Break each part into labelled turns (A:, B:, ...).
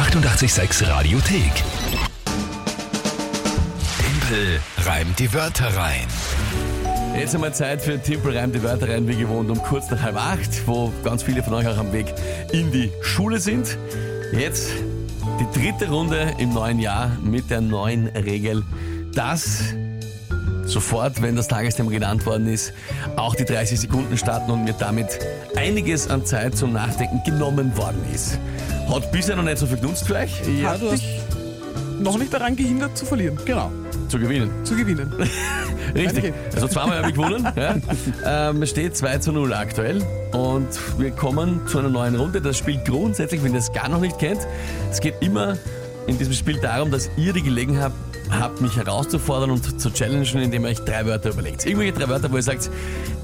A: 886 Radiothek. Tempel reimt die Wörter rein.
B: Jetzt einmal Zeit für Timpel reimt die Wörter rein, wie gewohnt, um kurz nach halb acht, wo ganz viele von euch auch am Weg in die Schule sind. Jetzt die dritte Runde im neuen Jahr mit der neuen Regel, dass sofort, wenn das Tagesthema genannt worden ist, auch die 30 Sekunden starten und mir damit einiges an Zeit zum Nachdenken genommen worden ist. Hat bisher noch nicht so viel genutzt euch
C: Ja, du hast noch nicht daran gehindert zu verlieren. Genau.
B: zu gewinnen.
C: Zu gewinnen.
B: Richtig. Also zweimal habe ich gewonnen. Ja. Ähm, es steht 2 zu 0 aktuell. Und wir kommen zu einer neuen Runde. Das Spiel grundsätzlich, wenn ihr es gar noch nicht kennt, es geht immer in diesem Spiel darum, dass ihr die Gelegenheit habt, mich herauszufordern und zu challengen, indem ihr euch drei Wörter überlegt. Irgendwelche drei Wörter, wo ihr sagt,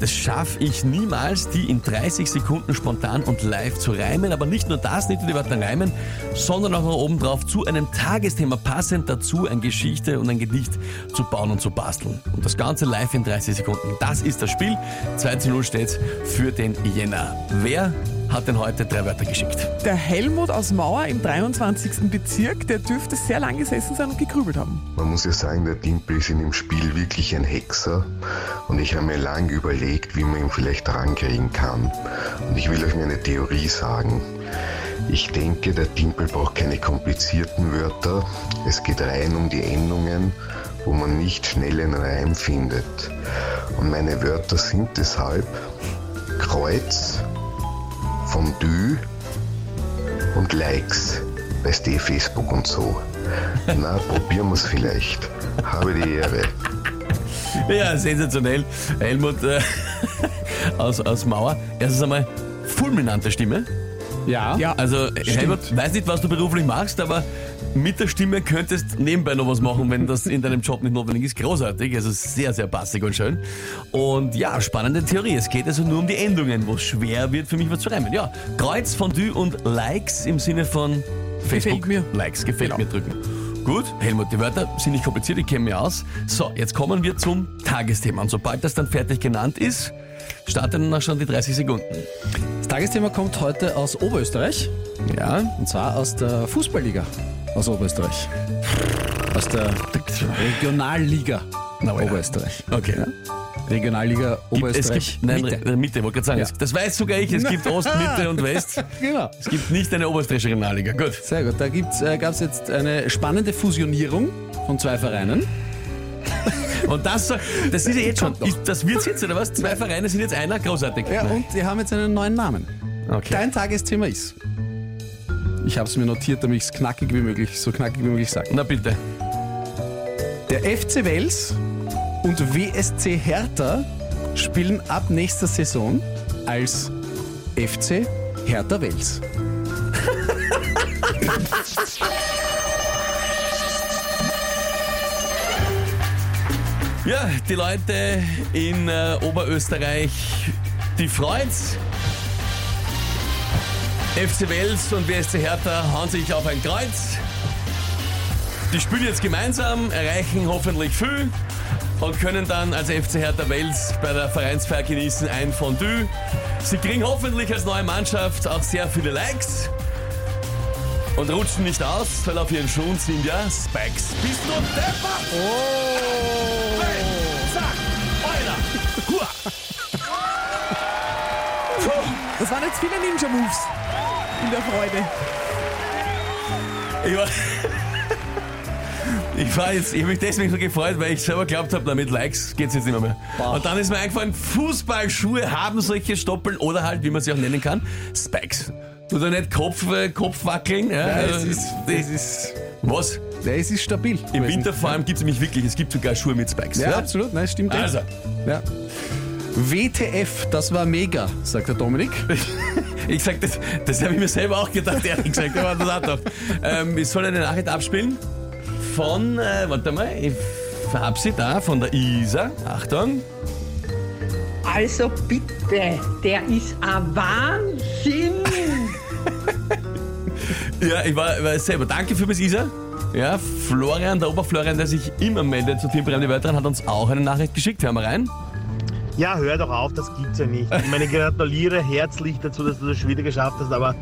B: das schaffe ich niemals, die in 30 Sekunden spontan und live zu reimen. Aber nicht nur das, nicht nur die Wörter reimen, sondern auch noch obendrauf zu einem Tagesthema passend dazu eine Geschichte und ein Gedicht zu bauen und zu basteln. Und das Ganze live in 30 Sekunden. Das ist das Spiel. 2 zu 0 steht für den Jänner. Wer hat denn heute drei Wörter geschickt?
C: Der Helmut aus Mauer im 23. Bezirk, der dürfte sehr lang gesessen sein und gegrübelt haben.
D: Man muss ja sagen, der Dimpel ist in dem Spiel wirklich ein Hexer und ich habe mir lange überlegt, wie man ihn vielleicht rankriegen kann. Und ich will euch eine Theorie sagen. Ich denke, der Dimpel braucht keine komplizierten Wörter. Es geht rein um die Endungen, wo man nicht schnell einen Reim findet. Und meine Wörter sind deshalb Kreuz, Fondue und Likes. Weißt du, Facebook und so. Na, probieren wir es vielleicht. Habe die Ehre.
B: Ja, sensationell. Helmut äh, aus, aus Mauer. Erstens einmal fulminante Stimme.
E: Ja.
C: Ja,
B: Also Helmut, weiß nicht, was du beruflich machst, aber mit der Stimme könntest nebenbei noch was machen, wenn das in deinem Job nicht notwendig ist. Großartig, also sehr, sehr passig und schön. Und ja, spannende Theorie. Es geht also nur um die Endungen, wo es schwer wird für mich was zu reimen. Ja, Kreuz, Fondue und Likes im Sinne von Facebook.
C: Gefällt mir.
B: Likes, gefällt
C: Genau.
B: mir drücken. Gut, Helmut, die Wörter sind nicht kompliziert, ich kenne mich aus. So, jetzt kommen wir zum Tagesthema. Und sobald das dann fertig genannt ist, starten dann auch schon die 30 Sekunden.
E: Das Tagesthema kommt heute aus Oberösterreich.
B: Ja,
E: Und zwar aus der Fußballliga aus Oberösterreich. Aus der Regionalliga
B: Na, ja.
E: Oberösterreich.
B: okay.
E: Regionalliga
B: Es
E: Oberösterreich.
B: gibt, nein,
E: Mitte.
B: Mitte, Mitte wollte gerade sagen.
E: Ja.
B: Das- Das weiß sogar ich. Es gibt Ost, Mitte und West.
E: Genau.
B: Es gibt nicht eine oberösterreichische Regionalliga. Gut.
E: Sehr gut. Da äh, gab es jetzt eine spannende Fusionierung von zwei Vereinen.
B: Und das, das ist ja jetzt schon. Ist, das wird's jetzt, oder was? Zwei Vereine sind jetzt einer. Großartig.
E: Ja, und die haben jetzt einen neuen Namen.
B: okay.
E: Dein Tagesthema ist. Ich habe es mir notiert, damit ich es knackig wie möglich, so knackig wie möglich sage.
B: Na bitte.
E: Der FC Wels und WSC Hertha spielen ab nächster Saison als FC Hertha Wels.
B: Ja, die Leute in äh, Oberösterreich, die freut's. FC Wels und WSC Hertha hauen sich auf ein Kreuz. Die spielen jetzt gemeinsam, erreichen hoffentlich viel und können dann als FC Hertha Wels bei der Vereinsfeier genießen ein Fondue. Sie kriegen hoffentlich als neue Mannschaft auch sehr viele Likes und rutschen nicht aus, weil auf ihren Schuhen sind ja Spikes. Bist du deppert? Oh!
C: Das waren jetzt viele Ninja-Moves in der Freude.
B: Ich war, ich war jetzt, ich habe mich deswegen so gefreut, weil ich selber glaubt habe, na mit Likes geht's jetzt nicht mehr. mehr. Und dann ist mir eingefallen, Fußballschuhe haben solche Stoppeln oder halt, wie man sie auch nennen kann, Spikes. Du da nicht Kopf, äh, Kopf wackeln. Ja,
E: es
B: also,
E: ist, es ist,
B: was?
E: Ja, es ist stabil.
B: Im Winter vor allem gibt es nämlich wirklich, es gibt sogar Schuhe mit Spikes.
E: Ja, absolut, nein, stimmt. echt.
B: Also,
E: Ja. WTF, das war mega, sagt der Dominik.
B: ich sag, das, das habe ich mir selber auch gedacht, ehrlich gesagt. Aber das auch gedacht. Ähm, ich soll eine Nachricht abspielen von, äh, warte mal, ich hab sie da, von der Isa. Achtung.
F: Also bitte, der ist ein Wahnsinn.
B: Ja, ich war, war selber. Danke für das Isa. Ja, Florian, der Oberflorian, der sich immer meldet zu Team die Wörter, hat uns auch eine Nachricht geschickt. Hören wir rein.
G: Ja, hör doch auf, das gibt's ja nicht. Ich meine, gratuliere herzlich dazu, dass du das schon wieder geschafft hast, aber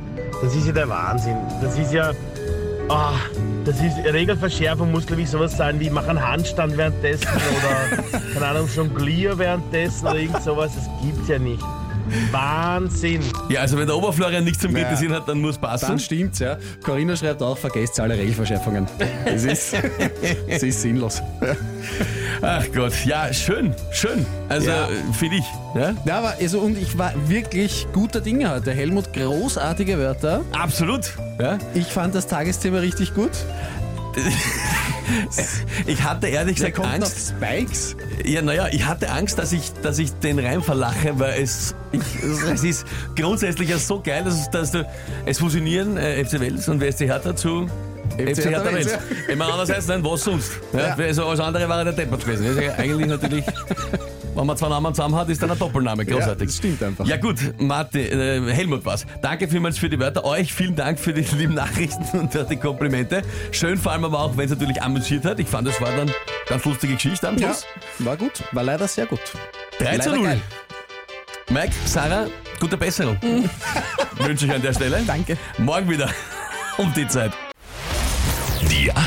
G: das ist ja der Wahnsinn. Das ist ja, Ah, das ist Regelverschärfung muss glaube ich sowas sein wie mach einen Handstand währenddessen oder keine Ahnung Jonglier währenddessen oder irgend sowas. Das gibt's ja nicht. Wahnsinn.
B: Ja, also wenn der Oberflorian nichts zum
E: Naja.
B: Kritisieren hat, dann muss passen.
E: Dann stimmt's, ja. Corinna schreibt auch, vergesst alle Regelverschärfungen. Es ist, es ist sinnlos.
B: Ach Gott, ja, schön, schön. Also
E: Ja.
B: finde ich. Ja?
E: Ja, aber also, und ich war wirklich guter Dinge heute. Helmut, großartige Wörter.
B: Absolut. Ja?
E: Ich fand das Tagesthema richtig gut.
B: Ich hatte ehrlich gesagt
E: kommt
B: Angst.
E: auf Spikes.
B: Ja, naja, ich hatte Angst, dass ich, dass ich den Reim verlache, weil es, ich, es ist grundsätzlich ja so geil, dass, dass du, es fusionieren äh, FC Wels und WSC Hertha zu FC Hertha
E: Wels,
B: Wels. Immer andererseits, nein, was sonst? Ja,
E: Ja.
B: Also alles andere wäre der Deppert gewesen. Das ist ja eigentlich natürlich, wenn man zwei Namen zusammen hat, ist dann ein Doppelname. Großartig.
E: das stimmt einfach.
B: Ja gut, Martin, äh, Helmut was. Danke vielmals für die Wörter. Euch vielen Dank für die lieben Nachrichten und die Komplimente. Schön vor allem aber auch, wenn es natürlich amüsiert hat. Ich fand, das war dann ganz lustige Geschichte am
E: Ja,
B: Schluss.
E: war gut. War leider sehr gut.
B: 3 zu
E: Leider
B: 0.
E: geil.
B: Mike, Sarah, gute Besserung. Wünsche ich an der Stelle.
C: Danke.
B: Morgen wieder um die Zeit.